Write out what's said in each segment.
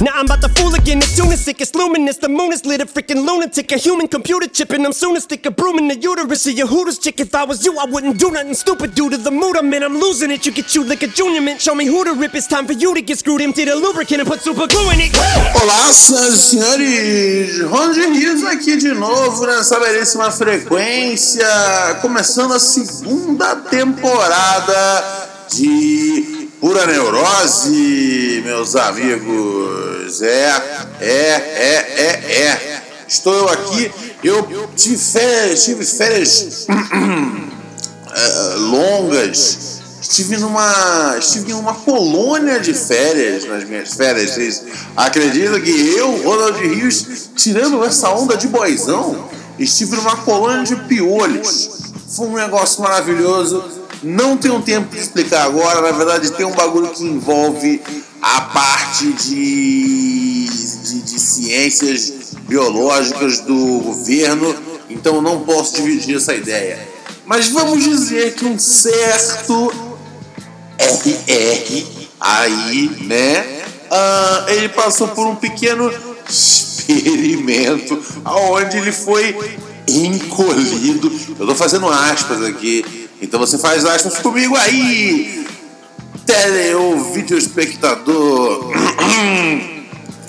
Now I'm about to fool again. The tune is sick, it's luminous. The moon is lit, a freaking lunatic. A human computer chip, and I'm soon to stick a broom in the uterus of your Hooters chick. If I was you, I wouldn't do nothing stupid due to the mood I'm in. I'm losing it. You get chewed like a junior mint. Show me who to rip. It's time for you to get screwed. Empty the lubricant and put super glue in it. Olá, senhores, Ronald Rios aqui de novo nessa belíssima frequência, começando a segunda temporada de Pura Neurose, meus amigos. É, é, é, é, é. Estou eu aqui, eu tive férias, tive férias eh, longas. Estive numa, estive em uma colônia de férias nas minhas férias. Vocês acreditam que eu, Ronald Rios, tirando essa onda de boizão, estive numa colônia de piolhos. Foi um negócio maravilhoso. Não tenho tempo de explicar agora. Na verdade, tem um bagulho que envolve a parte de, de, de ciências biológicas do governo. Então, não posso dividir essa ideia. Mas vamos dizer que um certo RR aí, né? ah, ele passou por um pequeno experimento onde ele foi encolhido. Eu tô fazendo aspas aqui, então você faz aspas comigo aí, tele ou vídeo espectador.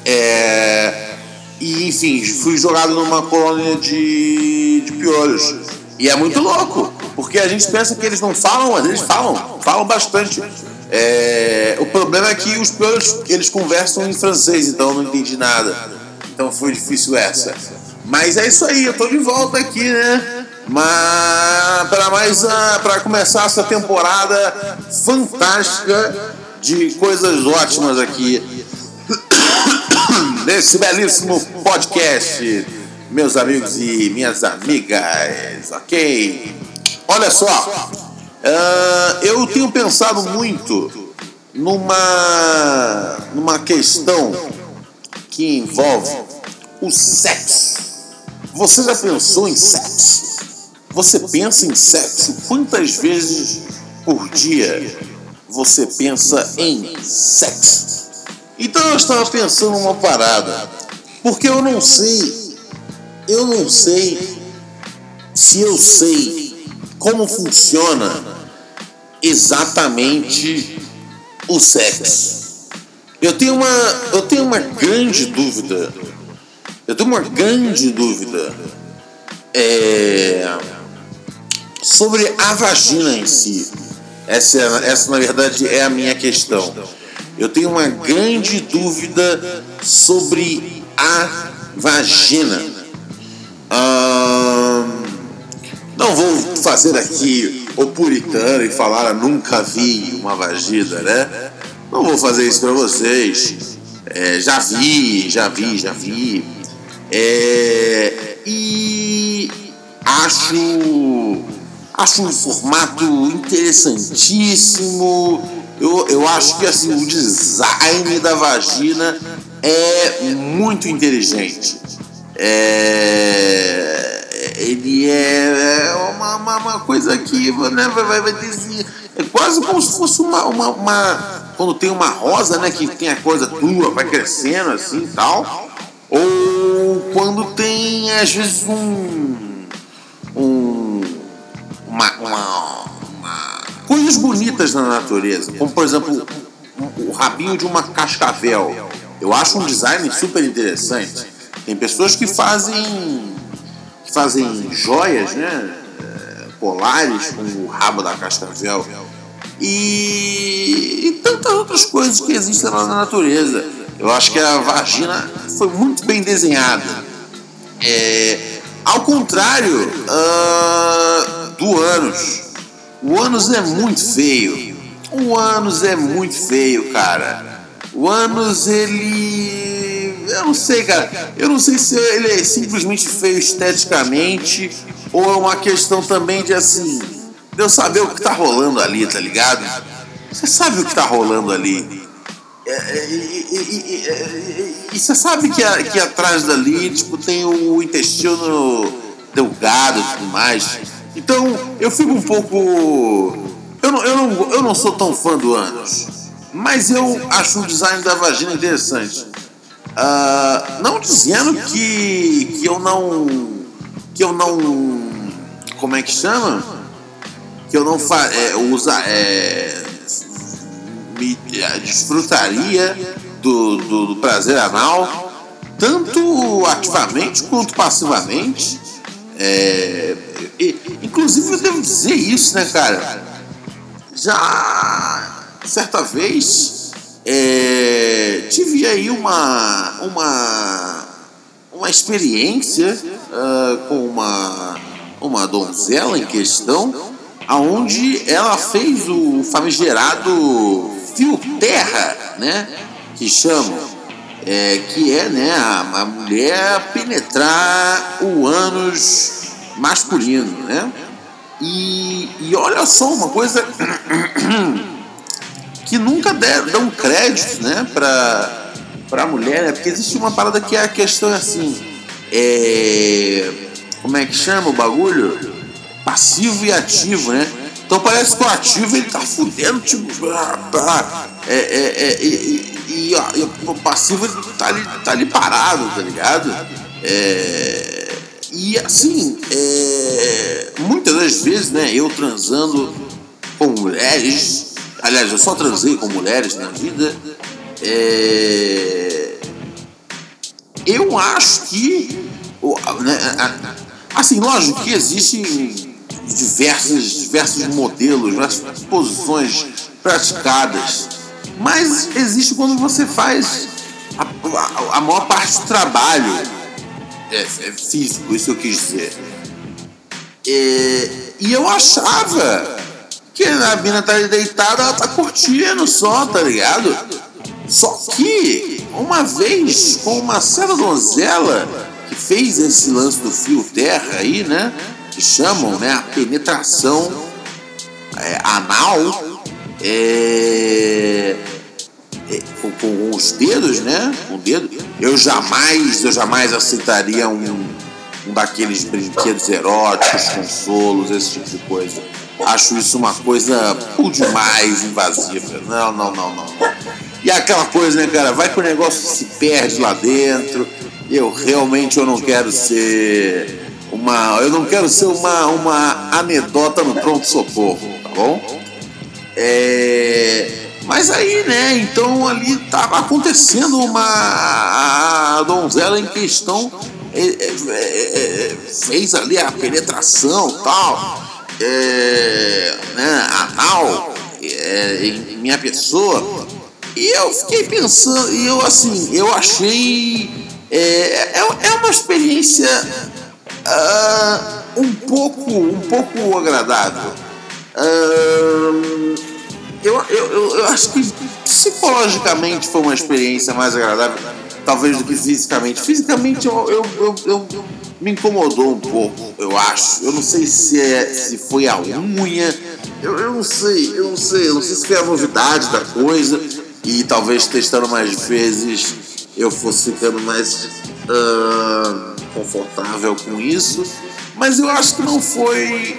É, e enfim, fui jogado numa colônia de, de piolhos. E é muito louco, porque a gente pensa que eles não falam, mas eles falam, falam bastante. É, o problema é que os piolhos eles conversam em francês, então eu não entendi nada. Então foi difícil essa. Mas é isso aí, eu tô de volta aqui, né? Para mais para começar essa temporada fantástica de coisas ótimas aqui nesse belíssimo podcast, meus amigos e minhas amigas, ok? Olha só, ah, eu tenho pensado muito numa, numa questão que envolve o sexo. Você já pensou em sexo? Você pensa em sexo quantas vezes por dia você pensa em sexo? Então eu estava pensando uma parada, porque eu não sei, eu não sei se eu sei como funciona exatamente o sexo. Eu tenho uma, eu tenho uma grande dúvida. Eu tenho uma grande dúvida é, sobre a vagina em si. Essa, essa, na verdade, é a minha questão. Eu tenho uma grande dúvida sobre a vagina. Ahn, não vou fazer aqui o puritano e falar nunca vi uma vagina, né? Não vou fazer isso para vocês. É, já vi, já vi, já vi. É, e acho acho um formato interessantíssimo. Eu, eu acho que assim, o design da vagina é muito inteligente. É, ele é uma, uma, uma coisa que né, vai, vai, vai ter assim, é quase como se fosse uma, uma, uma- quando tem uma rosa, né, que tem a coisa tua, vai crescendo assim tal. Ou quando tem às vezes um, um uma, uma, uma- coisas bonitas na natureza, como por exemplo o, rabinho de uma cascavel. Eu acho um design super interessante. Tem pessoas que fazem que fazem joias, né, eh, polares com o rabo da cascavel e, e tantas outras coisas que existem lá na natureza. Eu acho que a vagina foi muito bem desenhada. É, ao contrário ah, do ânus. O ânus é muito feio. O ânus é muito feio, cara. O Anos, ele. Eu não sei, cara. Eu não sei se ele é simplesmente feio esteticamente ou é uma questão também de assim. De eu saber o que tá rolando ali, tá ligado? Você sabe o que tá rolando ali. E você sabe que, que atrás dali tipo, tem o intestino delgado e tudo mais. Então eu fico um pouco. Eu não, eu não, eu não sou tão fã do Anos, mas eu acho o design da vagina interessante. Uh, não dizendo que, que eu não. que eu não. como é que chama? Que eu não fa, é, usa, é, me é, desfrutaria do, do, do prazer anal, tanto ativamente quanto passivamente. É, inclusive eu devo dizer isso, né, cara? Já certa vez é, tive aí uma uma uma experiência uh, com uma uma donzela em questão, aonde ela fez o famigerado fio terra, né? Que chamam. É, que é né, a, a mulher penetrar o ânus masculino, né? E, e olha só uma coisa que nunca dão crédito, né, para para a mulher, né? Porque existe uma parada que é a questão assim, é, como é que chama o bagulho? Passivo e ativo, né? Então parece que o ativo ele tá fudendo, tipo. É, é, é, e, e, e, o passivo ele tá ali, tá ali parado, tá ligado? É, e assim, é, muitas das vezes, né, eu transando com mulheres, aliás, eu só transei com mulheres na vida, é, eu acho que. Né, assim, lógico que existem diversos, diversos modelos, diversas posições praticadas. Mas existe quando você faz a, a, a maior parte do trabalho é, é, físico, isso eu quis dizer. É, e eu achava que a mina tá deitada, ela tá curtindo só, tá ligado? Só que, uma vez, com uma certa donzela que fez esse lance do fio terra aí, né? Que chamam né, a penetração é, anal é, é, com, com, os dedos, né? Com o dedo. Eu jamais, eu jamais aceitaria um, um daqueles brinquedos eróticos, consolos, esse tipo de coisa. Acho isso uma coisa por demais invasiva. Não, não, não, não. E aquela coisa, né, cara? Vai que o negócio se perde lá dentro. Eu realmente eu não quero ser uma. Eu não quero ser uma, uma anedota no pronto-socorro, tá bom? É, mas aí, né, então ali estava acontecendo uma. A donzela em questão é, é, é, é fez ali a penetração tal, é, né, anal em minha pessoa. E eu fiquei pensando, e eu assim, eu achei. É uma experiência uh, um pouco um pouco agradável. Uh, eu, eu, eu acho que psicologicamente foi uma experiência mais agradável, talvez do que fisicamente. Fisicamente eu, eu, eu, eu me incomodou um pouco, eu acho. Eu não sei se, é, se foi a unha, eu, eu não sei, eu não sei, eu não sei se foi a novidade da coisa e talvez testando mais vezes eu fosse ficando mais. Uh, confortável com isso, mas eu acho que não foi.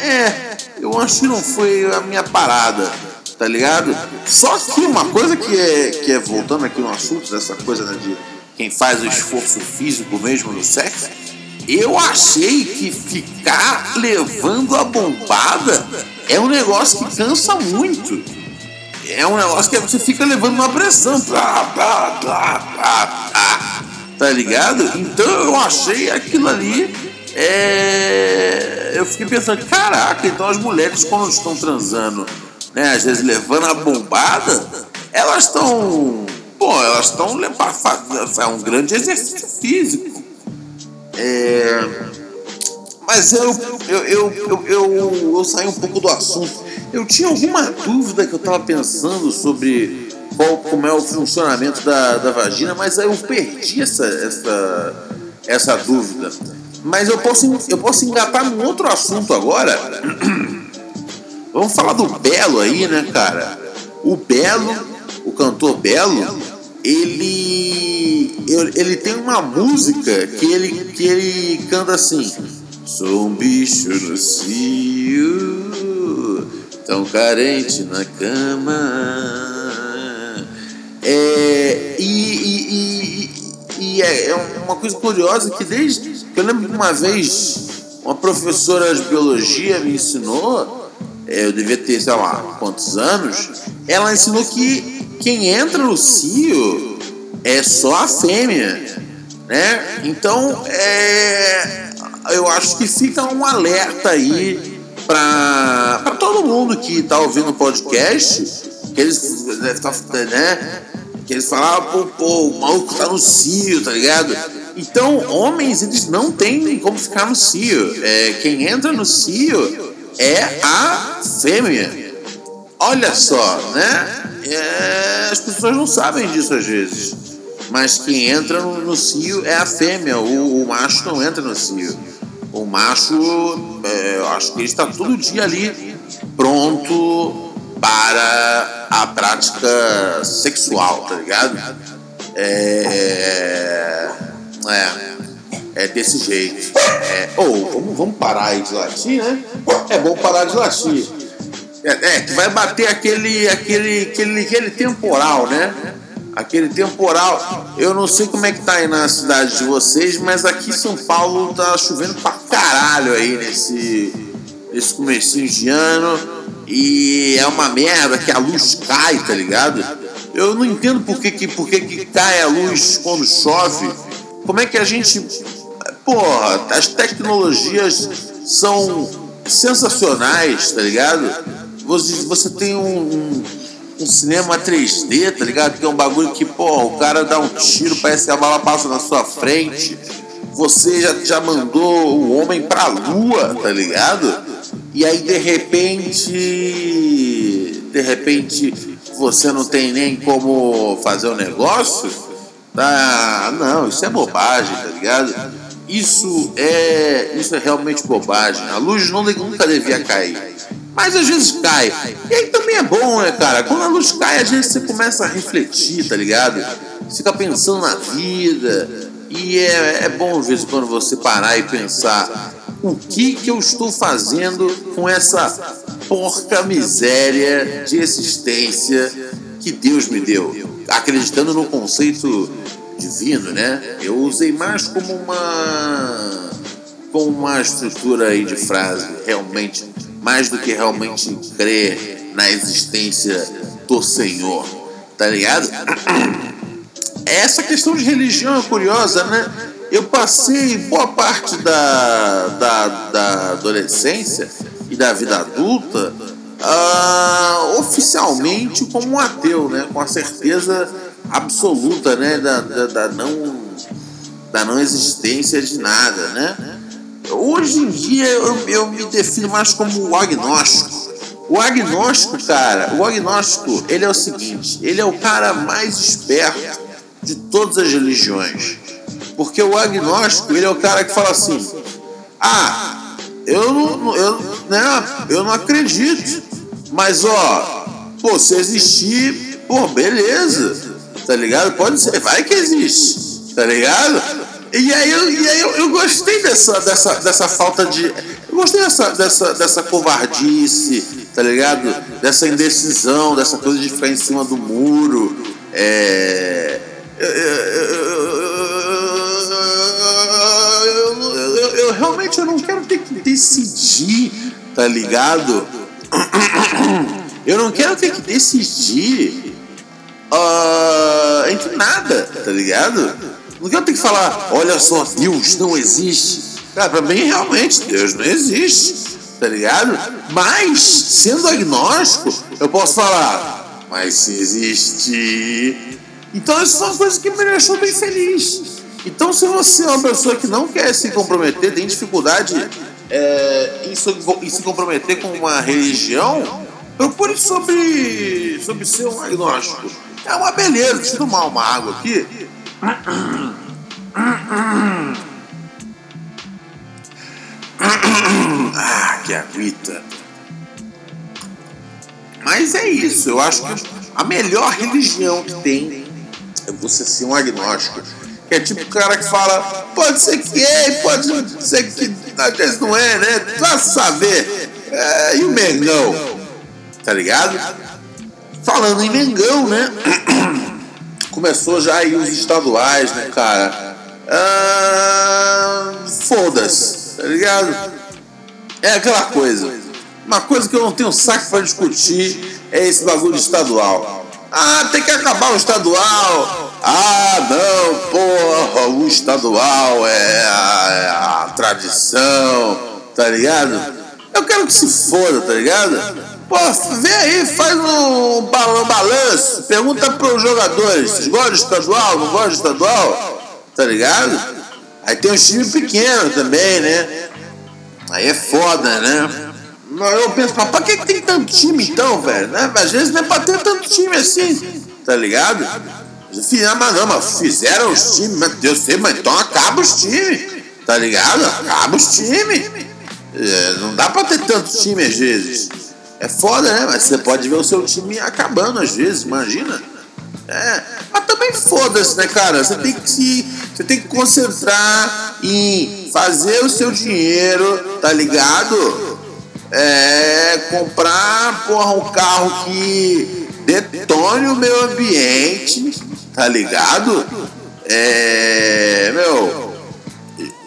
É, eu acho que não foi a minha parada, tá ligado? Só que uma coisa que é, que é voltando aqui no assunto dessa coisa né, de quem faz o esforço físico mesmo no sexo, eu achei que ficar levando a bombada é um negócio que cansa muito. É um negócio que você fica levando uma pressão. Blá, blá, blá, blá, blá tá ligado? Então eu achei aquilo ali. É... Eu fiquei pensando, caraca, então as mulheres quando estão transando, né, às vezes levando a bombada, elas estão. Pô, elas estão. É um grande exercício físico. É... Mas eu, eu, eu, eu, eu, eu saí um pouco do assunto. Eu tinha alguma dúvida que eu estava pensando sobre qual, como é o funcionamento da, da vagina, mas eu perdi essa, essa, essa dúvida. Mas eu posso, eu posso engatar num outro assunto agora. Vamos falar do Belo aí, né, cara? O Belo, o cantor Belo, ele ele tem uma música que ele que ele canta assim: Sou um bicho no cio, tão carente na cama. É, e, e, e, e é, é uma coisa curiosa que desde que eu lembro que uma vez uma professora de biologia me ensinou, é, eu devia ter, sei lá, quantos anos, ela ensinou que quem entra no cio é só a fêmea, né? Então, é, eu acho que fica um alerta aí para todo mundo que está ouvindo o podcast, que eles, né, que eles falavam, pô, pô, o maluco tá no cio, tá ligado? Então, homens, eles não têm como ficar no cio. É, quem entra no cio é a fêmea. Olha só, né? É, as pessoas não sabem disso às vezes. Mas quem entra no, no cio é a fêmea. O, o, macho não entra no cio. O macho, é, eu acho que ele está todo dia ali pronto para a prática sexual, tá ligado? É. É. É desse jeito. É, ou, vamos, vamos parar de latir, né? É bom parar de latir. É, é, vai bater aquele, aquele, aquele, aquele temporal, né? Aquele temporal. Eu não sei como é que tá aí na cidade de vocês, mas aqui em São Paulo tá chovendo pra caralho aí nesse, nesse comecinho de ano. E é uma merda que a luz cai, tá ligado? Eu não entendo por que, que, por que, que cai a luz quando chove. Como é que a gente. Porra, as tecnologias são sensacionais, tá ligado? Você, você tem um, um, um, cinema 3D, tá ligado? Que é um bagulho que, porra, o cara dá um tiro, parece que a bala passa na sua frente. Você já, já mandou o homem pra lua, tá ligado? E aí de repente, de repente você não tem nem como fazer o um negócio, ah, não, isso é bobagem, tá ligado? Isso é, isso é realmente bobagem. A luz não, nunca devia cair. Mas às vezes cai. E aí também é bom, né, cara? Quando a luz cai, às vezes você começa a refletir, tá ligado? Fica pensando na vida. E é, é bom, às vezes, quando você parar e pensar o que, que eu estou fazendo com essa porca miséria de existência que Deus me deu, acreditando no conceito divino, né? Eu usei mais como uma como uma estrutura aí de frase, realmente mais do que realmente crer na existência do Senhor, tá ligado? Essa questão de religião é curiosa, né? Eu passei boa parte da, da, da adolescência e da vida adulta uh, oficialmente como um ateu, né? com a certeza absoluta né? da, da, da, não, da não existência de nada. Né? Hoje em dia eu, eu me defino mais como agnóstico. O agnóstico, cara, o agnóstico, ele é o seguinte, ele é o cara mais esperto de todas as religiões. Porque o agnóstico, ele é o cara que fala assim: ah, eu não, eu, né, eu não acredito, mas ó, pô, se existir, pô, beleza, tá ligado? Pode ser, vai que existe, tá ligado? E aí, eu, e aí eu, eu gostei dessa, dessa, dessa falta de. Eu gostei dessa, dessa, dessa covardice, tá ligado? Dessa indecisão, dessa coisa de ficar em cima do muro. É. Eu, eu, eu realmente eu não quero ter que decidir, tá ligado? Eu não quero ter que decidir uh, entre nada, tá ligado? Não quero ter que falar, olha só, Deus não existe. Cara, pra mim realmente Deus não existe, tá ligado? Mas, sendo agnóstico, eu posso falar, mas se existe. Então essas são coisas que me deixam bem feliz. Então, se você é uma pessoa que não quer se comprometer, tem dificuldade é, em, se, em, se, comprometer com uma religião, procure sobre, sobre ser um agnóstico. É uma beleza. Deixa eu tomar uma água aqui. Ah, que aguita. Mas é isso, eu acho que a melhor religião que tem é você ser um agnóstico. É tipo o cara que fala, pode ser que é, pode ser que às vezes não é, né? Vai saber. É, e o Mengão? Tá ligado? Falando em Mengão, né? Começou já aí os estaduais, né, cara? Ah, Foda-se, tá ligado? É aquela coisa. Uma coisa que eu não tenho saco para discutir é esse bagulho estadual. Ah, tem que acabar o estadual. Ah, não, porra, o estadual é a, é a tradição, tá ligado? Eu quero que se foda, tá ligado? Pô, vê aí, faz um balanço, pergunta pros jogadores, vocês gostam de estadual, não gostam de estadual? Tá ligado? Aí tem uns times pequenos também, né? Aí é foda, né? Eu penso, mas pra que, que tem tanto time então, velho? Né? Às vezes não é pra ter tanto time assim, tá ligado? Mas não, mas fizeram os times, mas Deus sei, mas então acaba os times, tá ligado? Acaba os times. É, não dá pra ter tanto time às vezes. É foda, né? Mas você pode ver o seu time acabando às vezes, imagina. É, mas também foda-se, né, cara? Você tem que se. Você tem que concentrar em fazer o seu dinheiro, tá ligado? É, comprar, porra, um carro que detone o meio ambiente, tá ligado? É, meu,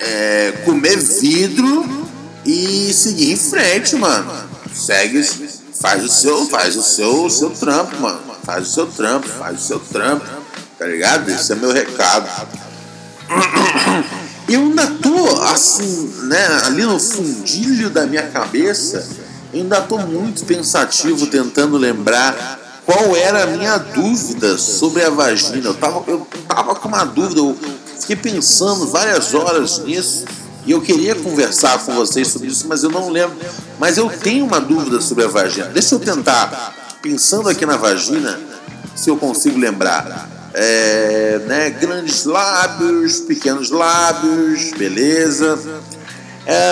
é, comer vidro e seguir em frente, mano. Segue, faz o seu, faz o seu, o seu trampo, mano. Faz o seu trampo, faz o seu trampo, tá ligado? Esse é meu recado. Eu ainda tô assim, né, ali no fundilho da minha cabeça, ainda tô muito pensativo tentando lembrar qual era a minha dúvida sobre a vagina. Eu tava, eu tava com uma dúvida, eu fiquei pensando várias horas nisso. E eu queria conversar com vocês sobre isso, mas eu não lembro. Mas eu tenho uma dúvida sobre a vagina. Deixa eu tentar, pensando aqui na vagina, se eu consigo lembrar. É, né, grandes lábios, pequenos lábios, beleza. É,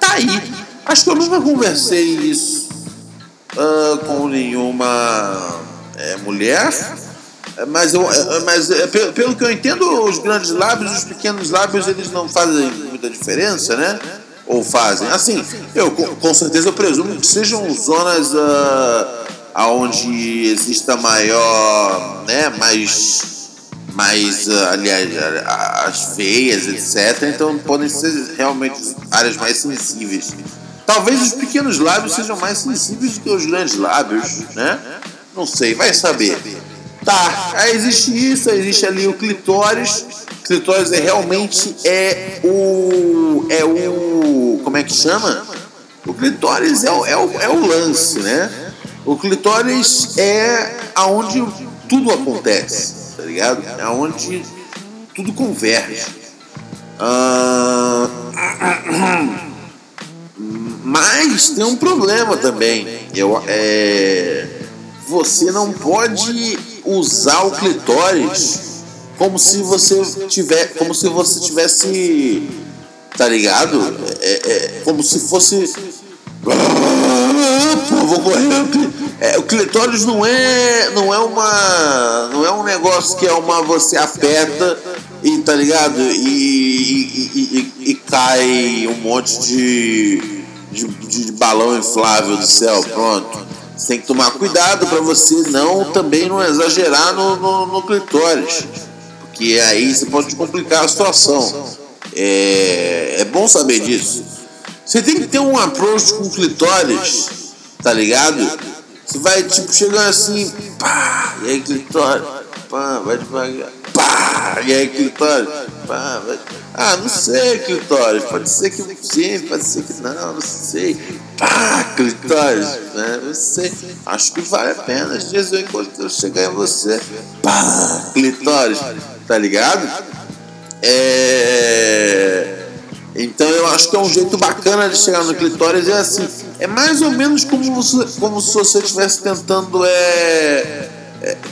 tá aí. Acho que eu nunca conversei isso uh, com nenhuma é, mulher. Mas, eu, mas pelo, pelo que eu entendo, os grandes lábios, os pequenos lábios, eles não fazem muita diferença, né? Ou fazem? Assim, eu com certeza eu presumo que sejam zonas uh, onde exista maior, né, mais, mais uh, aliás, as veias, etc. Então podem ser realmente áreas mais sensíveis. Talvez os pequenos lábios sejam mais sensíveis do que os grandes lábios, né? Não sei, vai saber. Tá, aí existe isso, existe ali o clitóris. Clitóris é realmente é o é o como é que chama? O clitóris é o, é o, é o lance, né? O clitóris é aonde tudo acontece, tá ligado? É aonde tudo converge. Ah, mas tem um problema também. Eu, é, você não pode usar o clitóris como se você tiver, como se você tivesse, tá ligado? É, é como se fosse Pô, vou correr. É, o clitóris não é, não é uma, não é um negócio que é uma você aperta e tá ligado e, e, e, e cai um monte de, de, de, balão inflável do céu, pronto. Você tem que tomar cuidado para você não também não exagerar no, no, no clitóris, porque aí você pode complicar a situação. É, é bom saber disso. Você tem que ter um approach com clitóris, tá ligado? Você vai, tipo, chegando assim, pá, e aí clitóris, pá, vai devagar, pá, e aí clitóris, pá, vai. Ah, não sei, clitóris, pode ser que sim, pode ser que não, não sei. Pá, clitóris, né? Não sei. Acho que vale a pena. Às vezes eu encontro chegar em você, pá, clitóris, tá ligado? É Então eu acho que é um jeito bacana de chegar no clitóris. É assim, é mais ou menos como, você, como se você estivesse tentando é,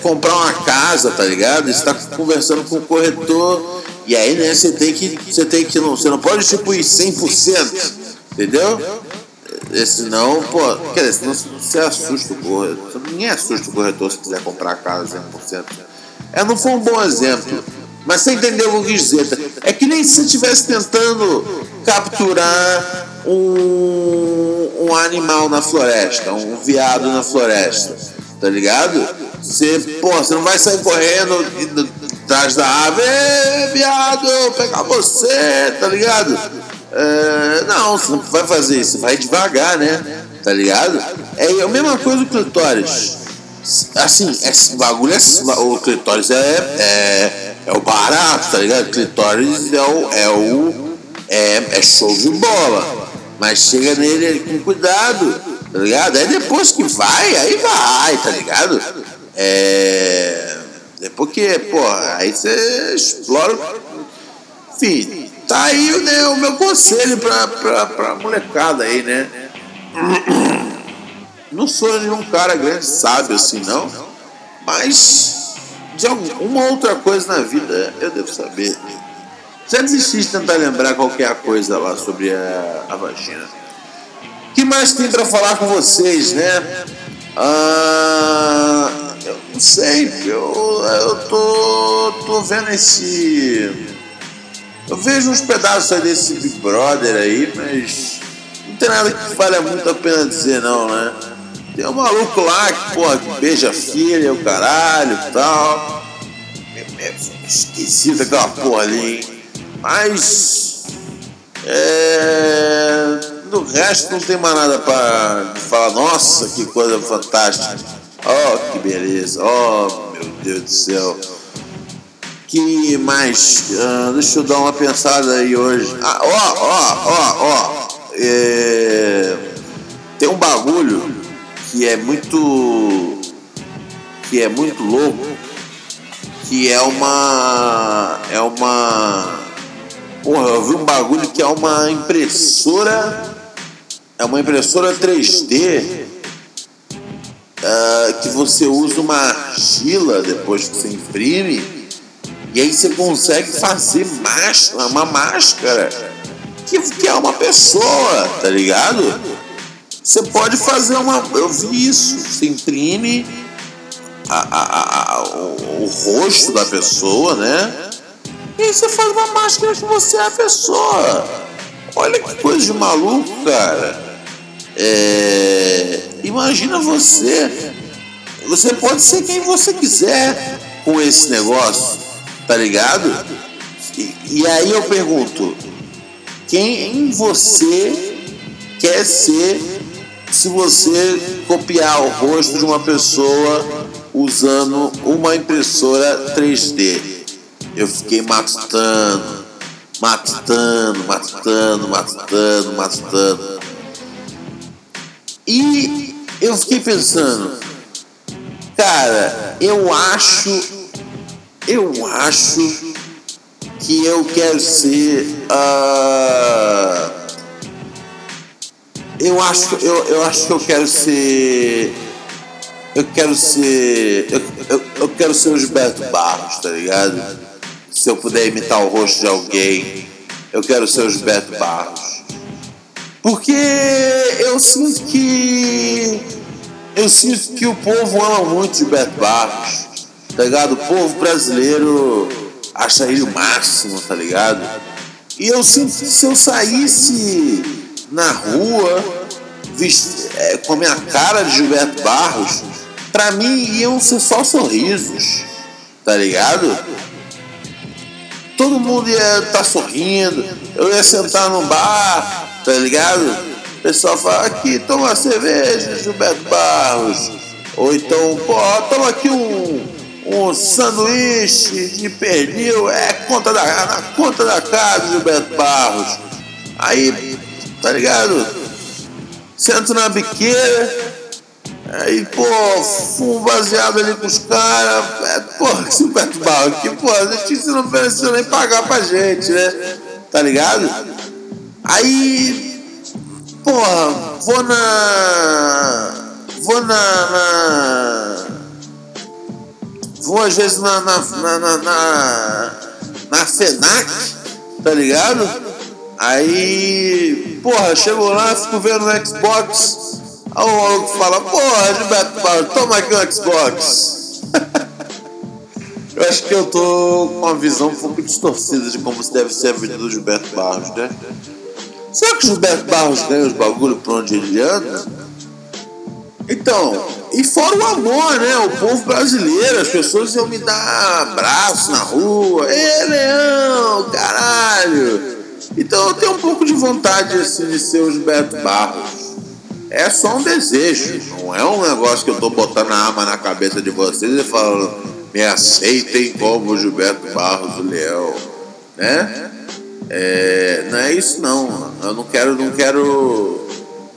comprar uma casa, tá ligado? Você tá conversando com o corretor e aí, né, você tem que, você tem que, não, você não pode tipo ir 100%, entendeu? É, senão, pô, quer dizer, senão você assusta o corretor. Ninguém assusta o corretor se quiser comprar a casa 100%. É, não foi um bom exemplo. Mas você entendeu o que eu quis dizer? É que nem se estivesse tentando capturar um, um animal na floresta, um viado na floresta, tá ligado? Você, pô, você não vai sair correndo atrás da ave, viado, pegar você, tá ligado? É, não, você não vai fazer isso, vai devagar, né? Tá ligado? É a mesma coisa do clitóris. Assim, esse bagulho é. O clitóris é, é, é o barato, tá ligado? O clitóris é o. É, o é, é show de bola. Mas chega nele com cuidado, tá ligado? Aí depois que vai, aí vai, tá ligado? É. É porque, pô, aí você explora. Enfim, tá aí né, o meu conselho pra, pra, pra molecada aí, né? Não sou nenhum cara grande sábio assim, não. Mas de alguma outra coisa na vida eu devo saber. Desisti de tentar lembrar qualquer coisa lá sobre a, a vagina. O que mais tem para falar com vocês, né? Ah, eu não sei, eu, eu tô, tô vendo esse. Eu vejo uns pedaços aí desse Big Brother aí, mas não tem nada que valha muito a pena dizer, não, né? Tem um maluco lá que, porra, que beija filha, o caralho e tal. É, é esquisito aquela porra ali, hein? Mas. É. No resto não tem mais nada pra falar, nossa, que coisa fantástica. Oh, que beleza. Oh, meu Deus do céu. Que mais? Uh, deixa eu dar uma pensada aí hoje. Ah, ó, ó, ó, ó. É... Tem um bagulho que é muito que é muito louco, que é uma é uma porra, eu vi um bagulho que é uma impressora é uma impressora 3D ah, que você usa uma argila depois que você imprime e aí você consegue fazer máscara, uma máscara que, que é uma pessoa, tá ligado? Você pode fazer uma. Eu vi isso. Você imprime a, a, a, o, o, rosto da pessoa, né? E aí você faz uma máscara que você é a pessoa. Olha que coisa de maluco, cara. É... Imagina você. Você pode ser quem você quiser com esse negócio, tá ligado? E, e aí eu pergunto: quem você quer ser se você copiar o rosto de uma pessoa usando uma impressora 3D. Eu fiquei matutando, matutando, matutando, matutando, matutando. E eu fiquei pensando, cara, eu acho, eu acho que eu quero ser. Uh, eu acho, eu, eu acho que eu quero ser. Eu quero ser. Eu, eu, eu quero ser o Gilberto Barros, tá ligado? Se eu puder imitar o rosto de alguém, eu quero ser o Gilberto Barros. Porque eu sinto que. Eu sinto que o povo ama muito Gilberto Barros, tá ligado? O povo brasileiro acha ele o máximo, tá ligado? E eu sinto que se eu saísse na rua, vist... é, com a minha cara de Gilberto Barros, pra mim iam ser só sorrisos, tá ligado? Todo mundo ia estar tá sorrindo, eu ia sentar num bar, tá ligado? O pessoal fala, aqui, toma cerveja, Gilberto Barros. Ou então, pô, toma aqui um, um sanduíche de pernil, é conta da, na conta da casa, Gilberto Barros. Aí tá ligado? Sento na biqueira, aí, pô, fumo baseado ali com os caras, é, pô, se perturbar aqui, pô, a justiça não precisa nem pagar pra gente, né? Tá ligado? Aí, porra, vou na. Vou na. na vou às vezes na. na, na, na, na, na FENAC, tá ligado? Aí, porra, chego lá, fico vendo no Xbox. Aí o maluco fala, porra, Gilberto Barros, toma aqui um Xbox. eu acho que eu tô com uma visão um pouco distorcida de como deve ser a vida do Gilberto Barros, né? Será que o Gilberto Barros ganha os bagulho por onde ele anda? Então, e fora o amor, né? O povo brasileiro, as pessoas iam me dar abraço na rua. Ê, Leão, caralho! Então eu tenho um pouco de vontade assim, de ser o Gilberto Barros. É só um desejo, não é um negócio que eu tô botando a arma na cabeça de vocês e falando, me aceitem como Gilberto Barros, o Leão, né? É, não é isso não. Eu não quero, não quero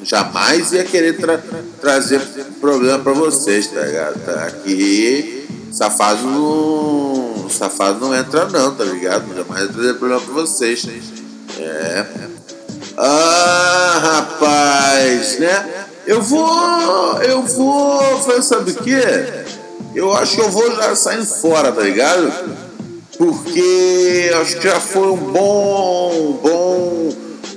jamais ia querer tra trazer problema para vocês, tá ligado? Tá aqui safado não, safado não entra não, tá ligado? Jamais ia trazer problema para vocês. É. Ah, rapaz, né? Eu vou, eu vou, sabe o que? Eu acho que eu vou já saindo fora, tá ligado? Porque acho que já foi um bom, bom,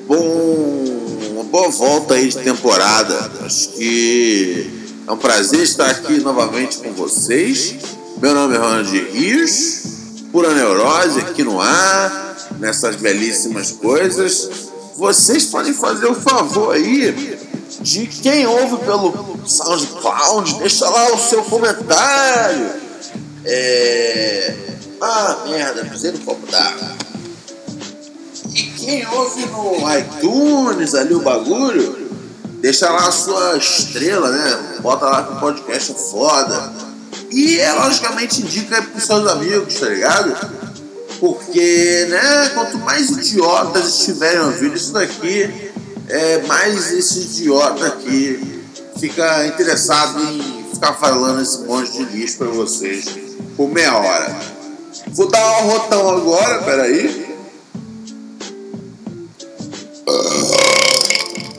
bom, uma boa volta aí de temporada. Acho que é um prazer estar aqui novamente com vocês. Meu nome é Ronald Rios, pura neurose aqui no ar, nessas belíssimas coisas. Vocês podem fazer o favor aí de quem ouve pelo SoundCloud, deixa lá o seu comentário. É ah, merda, pisei no copo d'água. E quem ouve no iTunes ali o bagulho, deixa lá a sua estrela, né? Bota lá que o podcast é foda. E é logicamente indica pros seus amigos, tá ligado? Porque, né, quanto mais idiotas estiverem ouvindo isso daqui, é, mais esse idiota aqui fica interessado em ficar falando esse monte de lixo pra vocês por meia hora. Vou dar um rotão agora, peraí.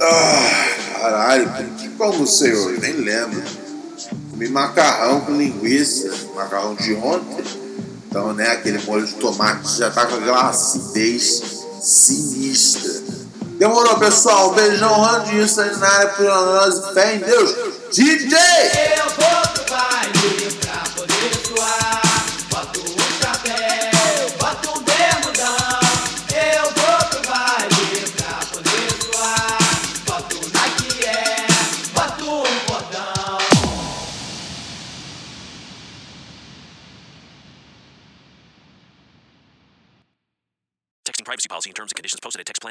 Ah, caralho, que almocei hoje? Nem lembro. Comi macarrão com linguiça, macarrão de ontem. Então, né, aquele molho de tomate já tá com aquela acidez sinistra. Demorou, pessoal. Um beijão, área, por nós, fé em Deus. DJ! Eu vou pro pra poder suar.